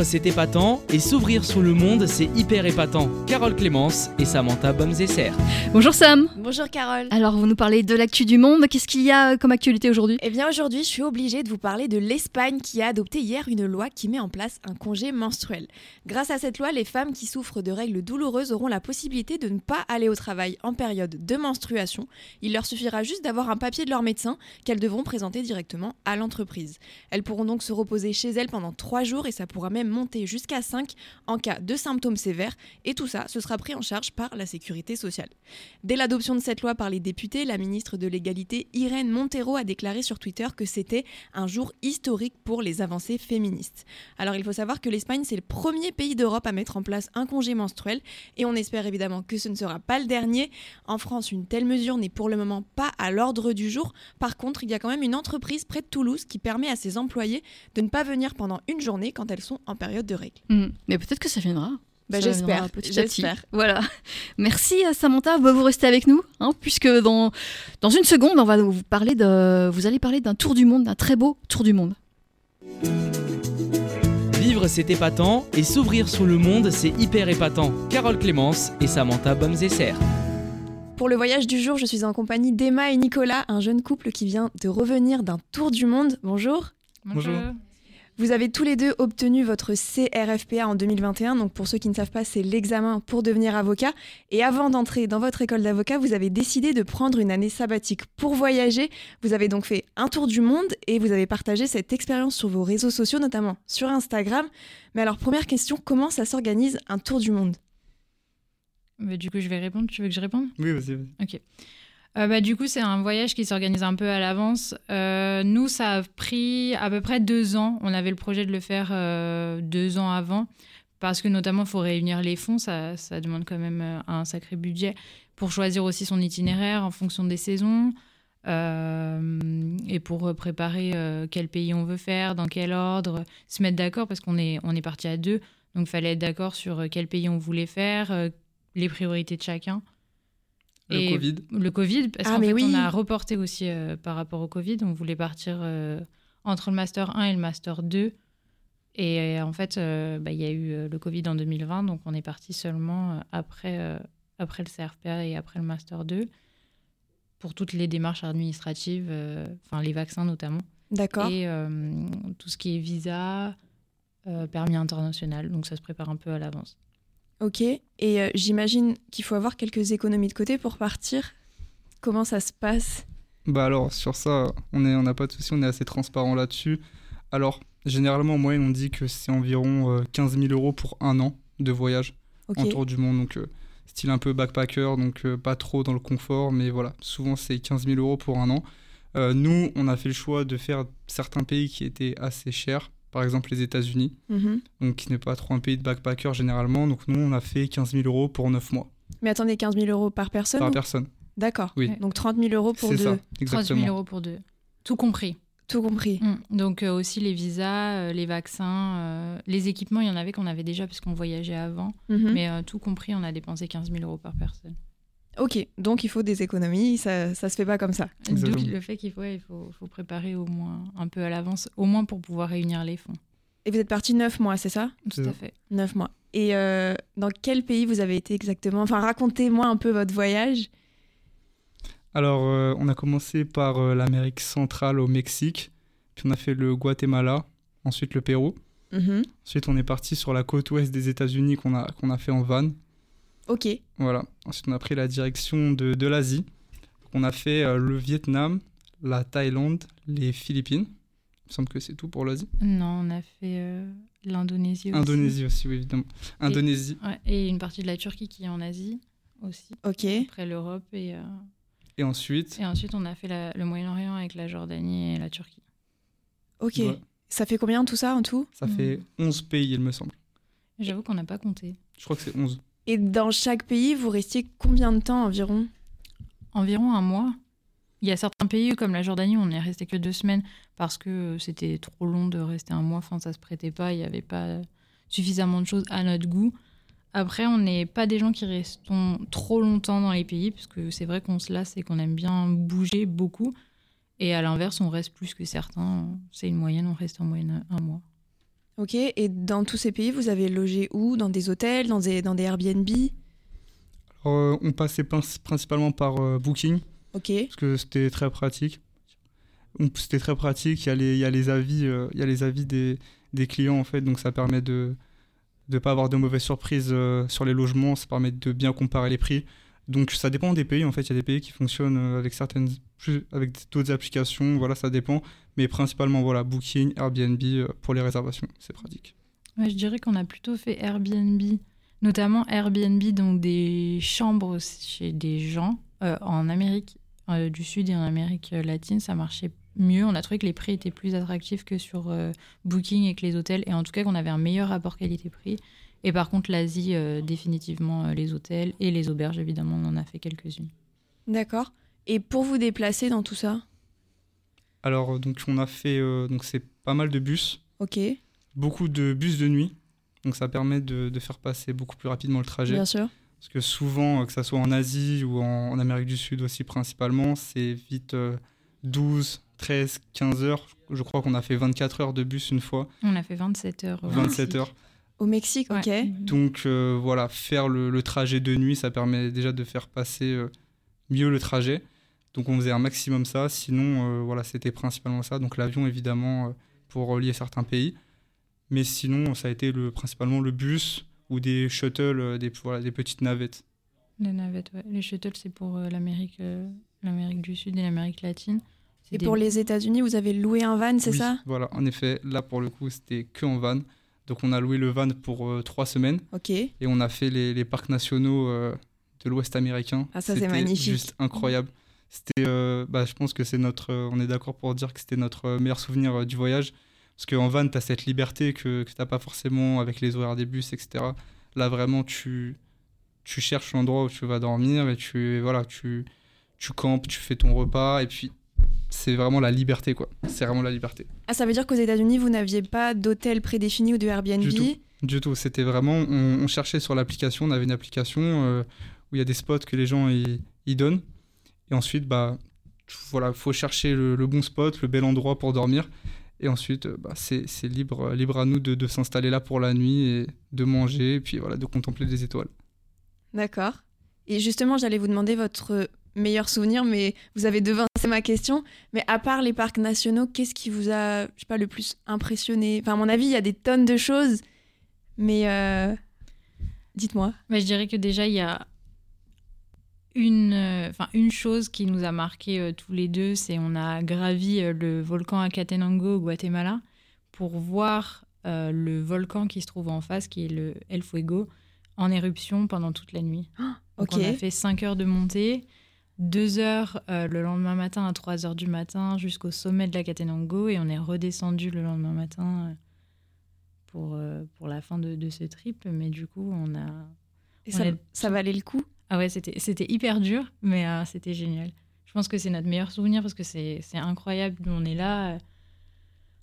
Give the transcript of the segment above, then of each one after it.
Vivre, c'est épatant, et s'ouvrir sur le monde, c'est hyper épatant. Carole Clémence et Samantha Bomzesser. Bonjour Sam. Bonjour Carole. Alors, vous nous parlez de l'actu du monde. Qu'est-ce qu'il y a comme actualité aujourd'hui? Eh bien, aujourd'hui, je suis obligée de vous parler de l'Espagne qui a adopté hier une loi qui met en place un congé menstruel. Grâce à cette loi, les femmes qui souffrent de règles douloureuses auront la possibilité de ne pas aller au travail en période de menstruation. Il leur suffira juste d'avoir un papier de leur médecin qu'elles devront présenter directement à l'entreprise. Elles pourront donc se reposer chez elles pendant trois jours et ça pourra même monter jusqu'à 5 en cas de symptômes sévères et tout ça, ce sera pris en charge par la sécurité sociale. Dès l'adoption de cette loi par les députés, la ministre de l'égalité Irène Montero a déclaré sur Twitter que c'était un jour historique pour les avancées féministes. Alors il faut savoir que l'Espagne c'est le premier pays d'Europe à mettre en place un congé menstruel et on espère évidemment que ce ne sera pas le dernier. En France, une telle mesure n'est pour le moment pas à l'ordre du jour. Par contre, il y a quand même une entreprise près de Toulouse qui permet à ses employés de ne pas venir pendant une journée quand elles sont en période de règles. Hmm. Mais peut-être que ça viendra. Bah, j'espère, viendra petit à petit. j'espère. Voilà. Merci euh, Samantha. Vous restez avec nous, hein, puisque dans, dans une seconde, on va vous parler de, vous allez parler d'un tour du monde, d'un très beau tour du monde. Vivre, c'est épatant, et s'ouvrir sur le monde, c'est hyper épatant. Carole Clémence et Samantha Bomzesser. Pour le voyage du jour, je suis en compagnie d'Emma et Nicolas, un jeune couple qui vient de revenir d'un tour du monde. Bonjour. Bonjour. Vous avez tous les deux obtenu votre CRFPA en 2021. Donc pour ceux qui ne savent pas, c'est l'examen pour devenir avocat. Et avant d'entrer dans votre école d'avocat, vous avez décidé de prendre une année sabbatique pour voyager. Vous avez donc fait un tour du monde et vous avez partagé cette expérience sur vos réseaux sociaux, notamment sur Instagram. Mais alors première question, comment ça s'organise un tour du monde? Du coup, je vais répondre. Tu veux que je réponde? Oui, vas-y, vas-y. Ok. Euh, bah, du coup, c'est un voyage qui s'organise un peu à l'avance. Euh, nous, ça a pris à peu près deux ans. On avait le projet de le faire euh, deux ans avant, parce que notamment, il faut réunir les fonds. Ça, ça demande quand même un sacré budget pour choisir aussi son itinéraire en fonction des saisons. et pour préparer quel pays on veut faire, dans quel ordre, se mettre d'accord parce qu'on est, on est parti à deux, donc il fallait être d'accord sur quel pays on voulait faire, les priorités de chacun. Le Et Covid. Le Covid, parce Ah, qu'en fait, oui. on a reporté aussi euh, par rapport au Covid. On voulait partir euh, entre le Master 1 et le Master 2. Et euh, en fait, euh, bah, il y a eu euh, le Covid en 2020, donc on est parti seulement après, euh, après le CRPA et après le Master 2 pour toutes les démarches administratives, euh, enfin les vaccins notamment, D'accord. et euh, tout ce qui est visa, euh, permis international. Donc ça se prépare un peu à l'avance. Ok. Et euh, j'imagine qu'il faut avoir quelques économies de côté pour partir. Comment ça se passe? Bah alors, sur ça, on est- on n'a pas de souci, on est assez transparent là-dessus. Alors, généralement, en moyenne, on dit que c'est environ euh, 15 000 euros pour un an de voyage Ok. en tour du monde. Donc, euh, style un peu backpacker, donc euh, pas trop dans le confort, mais voilà, souvent c'est 15 000 euros pour un an. Euh, nous, on a fait le choix de faire certains pays qui étaient assez chers, par exemple les États-Unis, Mhm. donc qui n'est pas trop un pays de backpacker généralement. Donc, nous, on a fait 15 000 euros pour 9 mois Mais attendez, 15 000 euros par personne par ou- personne. D'accord. Oui. Donc 30 000 euros pour C'est deux. ça, 30 exactement. 000 euros pour deux. Tout compris. Tout compris. Mm. Donc euh, aussi les visas, euh, les vaccins, euh, les équipements, il y en avait qu'on avait déjà puisqu'on voyageait avant. Mhm. Mais euh, tout compris, on a dépensé 15 000 euros par personne. Ok, donc il faut des économies, ça, ça se fait pas comme ça. D'où le fait qu'il faut, ouais, il faut, faut préparer au moins un peu à l'avance, au moins pour pouvoir réunir les fonds. Et vous êtes parti 9 mois, c'est ça? Tout à fait. 9 mois. Et euh, dans quel pays vous avez été exactement? Enfin, racontez-moi un peu votre voyage. Alors, euh, on a commencé par euh, l'Amérique centrale au Mexique, puis on a fait le Guatemala, ensuite le Pérou. Mhm. Ensuite, on est parti sur la côte ouest des États-Unis qu'on a, qu'on a fait en van. Ok. Voilà. Ensuite, on a pris la direction de, de l'Asie. On a fait euh, le Vietnam, la Thaïlande, les Philippines. Il me semble que c'est tout pour l'Asie. Non, on a fait euh, l'Indonésie aussi. Indonésie aussi, oui, évidemment. Indonésie. Ouais, et une partie de la Turquie qui est en Asie aussi. Ok. Après l'Europe et, euh, Et ensuite, et ensuite on a fait la- le Moyen-Orient avec la Jordanie et la Turquie. Ok. Ouais. Ça fait combien tout ça en tout? Ça fait 11 pays, il me semble. J'avoue qu'on n'a pas compté. Je crois que c'est 11. Et dans chaque pays, vous restiez combien de temps environ? Environ un mois. Il y a certains pays comme la Jordanie où on n'est resté que deux semaines parce que c'était trop long de rester un mois. Enfin, ça se prêtait pas. Il n'y avait pas suffisamment de choses à notre goût. Après, on n'est pas des gens qui restons trop longtemps dans les pays, parce que c'est vrai qu'on se lasse et qu'on aime bien bouger beaucoup. Et à l'inverse, on reste plus que certains. C'est une moyenne, on reste en moyenne un mois. Ok, et dans tous ces pays, vous avez logé où? Dans des hôtels, dans des, dans des Airbnb? Euh, on passait prin- principalement par euh, Booking, Ok, parce que c'était très pratique. C'était très pratique, il y a les, il y a les avis, euh, il y a les avis des, des clients en fait, donc ça permet de ne pas avoir de mauvaises surprises sur les logements, ça permet de bien comparer les prix. Donc ça dépend des pays en fait, il y a des pays qui fonctionnent euh, avec certaines avec d'autres applications, voilà, ça dépend, mais principalement voilà, Booking, Airbnb euh, pour les réservations, c'est pratique. Je dirais qu'on a plutôt fait Airbnb, notamment Airbnb, donc des chambres chez des gens euh, en Amérique du Sud et en Amérique latine, ça marchait mieux. On a trouvé que les prix étaient plus attractifs que sur Booking et que les hôtels, et en tout cas qu'on avait un meilleur rapport qualité-prix. Et par contre, l'Asie, euh, définitivement euh, les hôtels et les auberges, évidemment, on en a fait quelques-unes. d'accord. Et pour vous déplacer dans tout ça? Alors euh, donc on a fait euh, donc c'est pas mal de bus, Ok, beaucoup de bus de nuit, donc ça permet de, de faire passer beaucoup plus rapidement le trajet. bien sûr. Parce que souvent, euh, que ça soit en Asie ou en, en Amérique du Sud aussi principalement, c'est vite euh, 12, 13, 15 heures. Je crois qu'on a fait 24 heures de bus une fois, On a fait 27 heures. euh, 27 aussi. heures. Au Mexique, ok. Ouais. Donc euh, voilà, faire le, le trajet de nuit, ça permet déjà de faire passer euh, mieux le trajet. Donc on faisait un maximum ça, sinon euh, voilà, c'était principalement ça. Donc l'avion évidemment euh, pour relier certains pays. Mais sinon, ça a été le, principalement le bus ou des shuttles, des, voilà, des petites navettes. Les navettes, ouais. Les shuttles, c'est pour euh, l'Amérique, euh, l'Amérique du Sud et l'Amérique latine. C'est Et des- pour les États-Unis, vous avez loué un van, c'est Oui, ça? Voilà, en effet, là pour le coup, c'était que en van. Donc on a loué le van pour euh, trois semaines Ok. et on a fait les, les parcs nationaux euh, de l'Ouest américain. Ah, ça, c'est magnifique. juste incroyable. C'était, euh, bah, je pense que c'est notre, on est d'accord pour dire que c'était notre meilleur souvenir du voyage. Parce qu'en van, tu as cette liberté que, que tu n'as pas forcément avec les horaires des bus, etc. Là, vraiment, tu, tu cherches l'endroit où tu vas dormir et tu, voilà, tu, tu campes, tu fais ton repas et puis c'est vraiment la liberté, quoi. C'est vraiment la liberté. Ah, ça veut dire qu'aux États-Unis, vous n'aviez pas d'hôtel prédéfini ou de Airbnb Du tout. Du tout, c'était vraiment, on, on cherchait sur l'application, on avait une application euh, où il y a des spots que les gens y, y donnent. Et ensuite, bah, voilà, faut chercher le, le bon spot, le bel endroit pour dormir. Et ensuite, euh, bah, c'est libre, libre à nous de, de s'installer là pour la nuit et de manger, et puis voilà, de contempler les étoiles. D'accord. Et justement, j'allais vous demander votre meilleur souvenir, mais vous avez devancé ma question. Mais à part les parcs nationaux, qu'est-ce qui vous a, je sais pas, le plus impressionné? Enfin, à mon avis, il y a des tonnes de choses, mais euh, dites-moi. Bah, je dirais que déjà, il y a une, euh, enfin, une chose qui nous a marqué euh, tous les deux, c'est on a gravi euh, le volcan Acatenango au Guatemala pour voir le volcan qui se trouve en face, qui est le El Fuego, en éruption pendant toute la nuit. Donc ok. on a fait 5 heures de montée, 2 heures euh, le lendemain matin à 3 heures du matin jusqu'au sommet de la Catenango et on est redescendu le lendemain matin euh, pour, euh, pour la fin de, de ce trip. Mais du coup, on a... Et on ça, valait le coup? Ah ouais, c'était hyper dur, mais euh, c'était génial. Je pense que c'est notre meilleur souvenir parce que c'est incroyable. On est là, euh,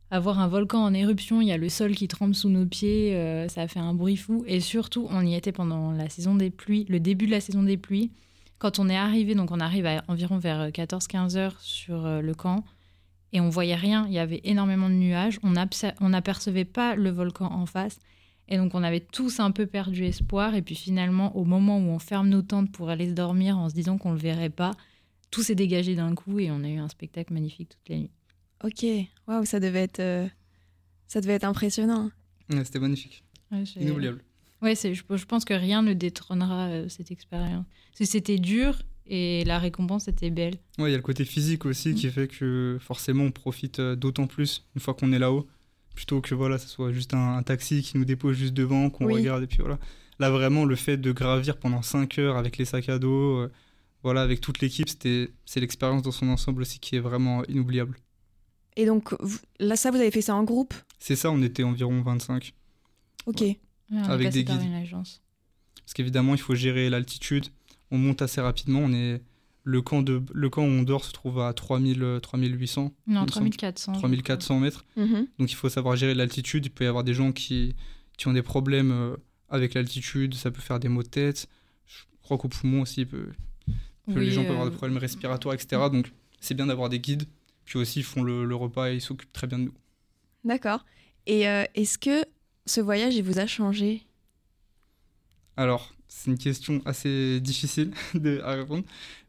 à voir un volcan en éruption, il y a le sol qui tremble sous nos pieds, euh, ça a fait un bruit fou. Et surtout, on y était pendant la saison des pluies, le début de la saison des pluies. Quand on est arrivé, donc on arrive à environ vers 14-15 heures sur euh, le camp, et on voyait rien, il y avait énormément de nuages, on n'apercevait pas le volcan en face. Et donc on avait tous un peu perdu espoir. Et puis finalement, au moment où on ferme nos tentes pour aller se dormir en se disant qu'on le verrait pas, tout s'est dégagé d'un coup et on a eu un spectacle magnifique toute la nuit. Ok. Waouh, ça devait être, euh, ça devait être impressionnant. Ouais, c'était magnifique, Ouais, inoubliable. Ouais, c'est- je, je pense que rien ne détrônera euh, cette expérience. C'était dur et la récompense était belle. Ouais, il y a le côté physique aussi qui fait que forcément on profite euh, d'autant plus une fois qu'on est là-haut, plutôt que voilà, ce soit juste un, un taxi qui nous dépose juste devant, qu'on Oui. regarde et puis voilà. Là vraiment, le fait de gravir pendant 5 heures avec les sacs à dos, euh, voilà, avec toute l'équipe, c'était c'est l'expérience dans son ensemble aussi qui est vraiment inoubliable. Et donc, vous- là, ça, vous avez fait ça en groupe? C'est ça, on était environ 25. Ok. Ouais, est Avec des par guides. une agence. Parce qu'évidemment, il faut gérer l'altitude. On monte assez rapidement. On est... le, camp de... le camp où on dort se trouve à 3000, euh, 3800, il Non, me semble. 3400. je 3400 mètres. Mhm. Donc il faut savoir gérer l'altitude. Il peut y avoir des gens qui, qui ont des problèmes euh, avec l'altitude. Ça peut faire des maux de tête. Je crois qu'au poumon aussi, il peut- les gens peuvent avoir euh, des problèmes respiratoires, etc. Donc c'est bien d'avoir des guides Puis aussi, ils font le, le repas et ils s'occupent très bien de nous. D'accord. Et euh, est-ce que ce voyage, il vous a changé Alors, c'est une question assez difficile à répondre,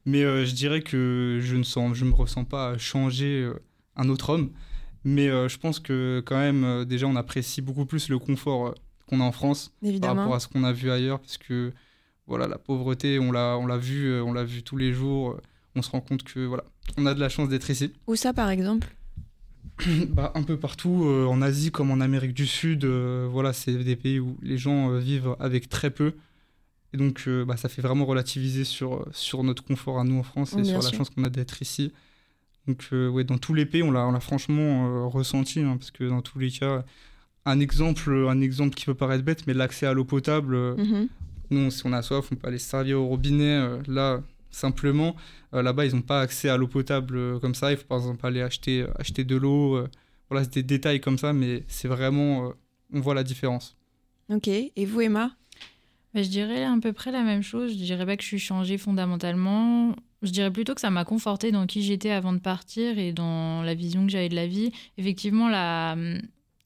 mais euh, je dirais que je ne sens, je me ressens pas changer euh, un autre homme, mais euh, je pense que quand même, déjà, on apprécie beaucoup plus le confort qu'on a en France par rapport à ce qu'on a vu ailleurs, parce que voilà, la pauvreté, on l'a, on l'a vu, on l'a vu tous les jours. On se rend compte que voilà, on a de la chance d'être ici. Où ça, par exemple? Bah, un peu partout, euh, en Asie comme en Amérique du Sud, euh, voilà, c'est des pays où les gens euh, vivent avec très peu. Et donc, bah, ça fait vraiment relativiser sur, sur notre confort à nous en France et bien sur la chance qu'on a d'être ici. Donc, ouais, dans tous les pays, on l'a franchement ressenti, hein, parce que dans tous les cas, un exemple, un exemple qui peut paraître bête, mais l'accès à l'eau potable, Mhm. nous, si on a soif, on peut aller se servir au robinet. là, simplement, euh, là-bas, ils n'ont pas accès à l'eau potable euh, comme ça. Il faut par exemple aller acheter, euh, acheter de l'eau. euh, voilà, c'est des détails comme ça, mais c'est vraiment. euh, on voit la différence. Ok. Et vous, Emma? Bah, je dirais à peu près la même chose. Je dirais pas que je suis changée fondamentalement. Je dirais plutôt que ça m'a confortée dans qui j'étais avant de partir et dans la vision que j'avais de la vie. Effectivement, la,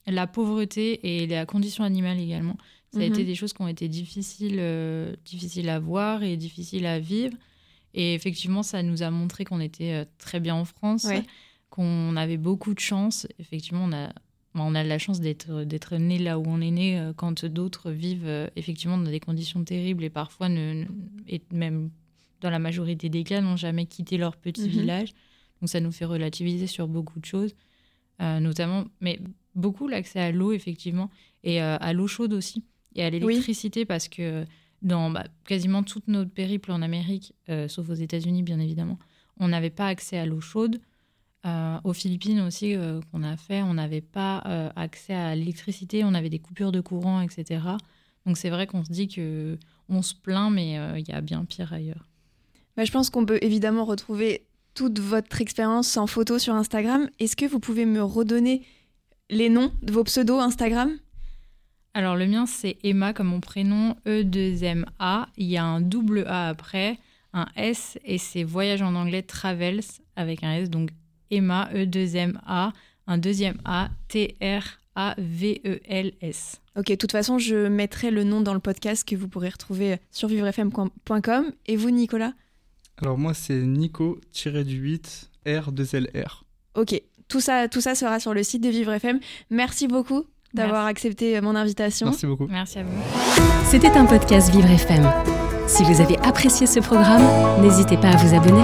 la pauvreté et la condition animale également, ça a Mhm. été des choses qui ont été difficiles, euh, difficiles à voir et difficiles à vivre. Et effectivement, ça nous a montré qu'on était euh, très bien en France, Ouais. qu'on avait beaucoup de chance. Effectivement, on a, bah, on a de la chance d'être d'être né là où on est né euh, quand d'autres vivent euh, effectivement dans des conditions terribles et parfois ne, et même dans la majorité des cas n'ont jamais quitté leur petit Mhm. village. Donc ça nous fait relativiser sur beaucoup de choses, euh, notamment, mais beaucoup l'accès à l'eau effectivement et euh, à l'eau chaude aussi et à l'électricité parce que dans bah, quasiment toute notre périple en Amérique, euh, sauf aux États-Unis bien évidemment, on n'avait pas accès à l'eau chaude. Euh, aux Philippines aussi, euh, qu'on a fait, on n'avait pas accès à l'électricité, on avait des coupures de courant, etc. Donc c'est vrai qu'on se dit que on se plaint, mais il y a bien pire ailleurs. Bah, Je pense qu'on peut évidemment retrouver toute votre expérience en photo sur Instagram. Est-ce que vous pouvez me redonner les noms de vos pseudos Instagram? Alors le mien c'est Emma comme mon prénom, E2MA. Il y a un double A après, un S et c'est voyage en anglais travels avec un S, donc Emma E2MA, un deuxième A, T-R-A-V-E-L-S. Ok, de toute façon, je mettrai le nom dans le podcast que vous pourrez retrouver sur vivrefm.com. Et vous, Nicolas? Alors, moi, c'est Nico-du-8 R2LR. Ok, tout ça, tout ça sera sur le site de Vivre FM. Merci beaucoup d'avoir accepté mon invitation. Merci beaucoup. Merci à vous. C'était un podcast Vivre FM. Si vous avez apprécié ce programme, n'hésitez pas à vous abonner.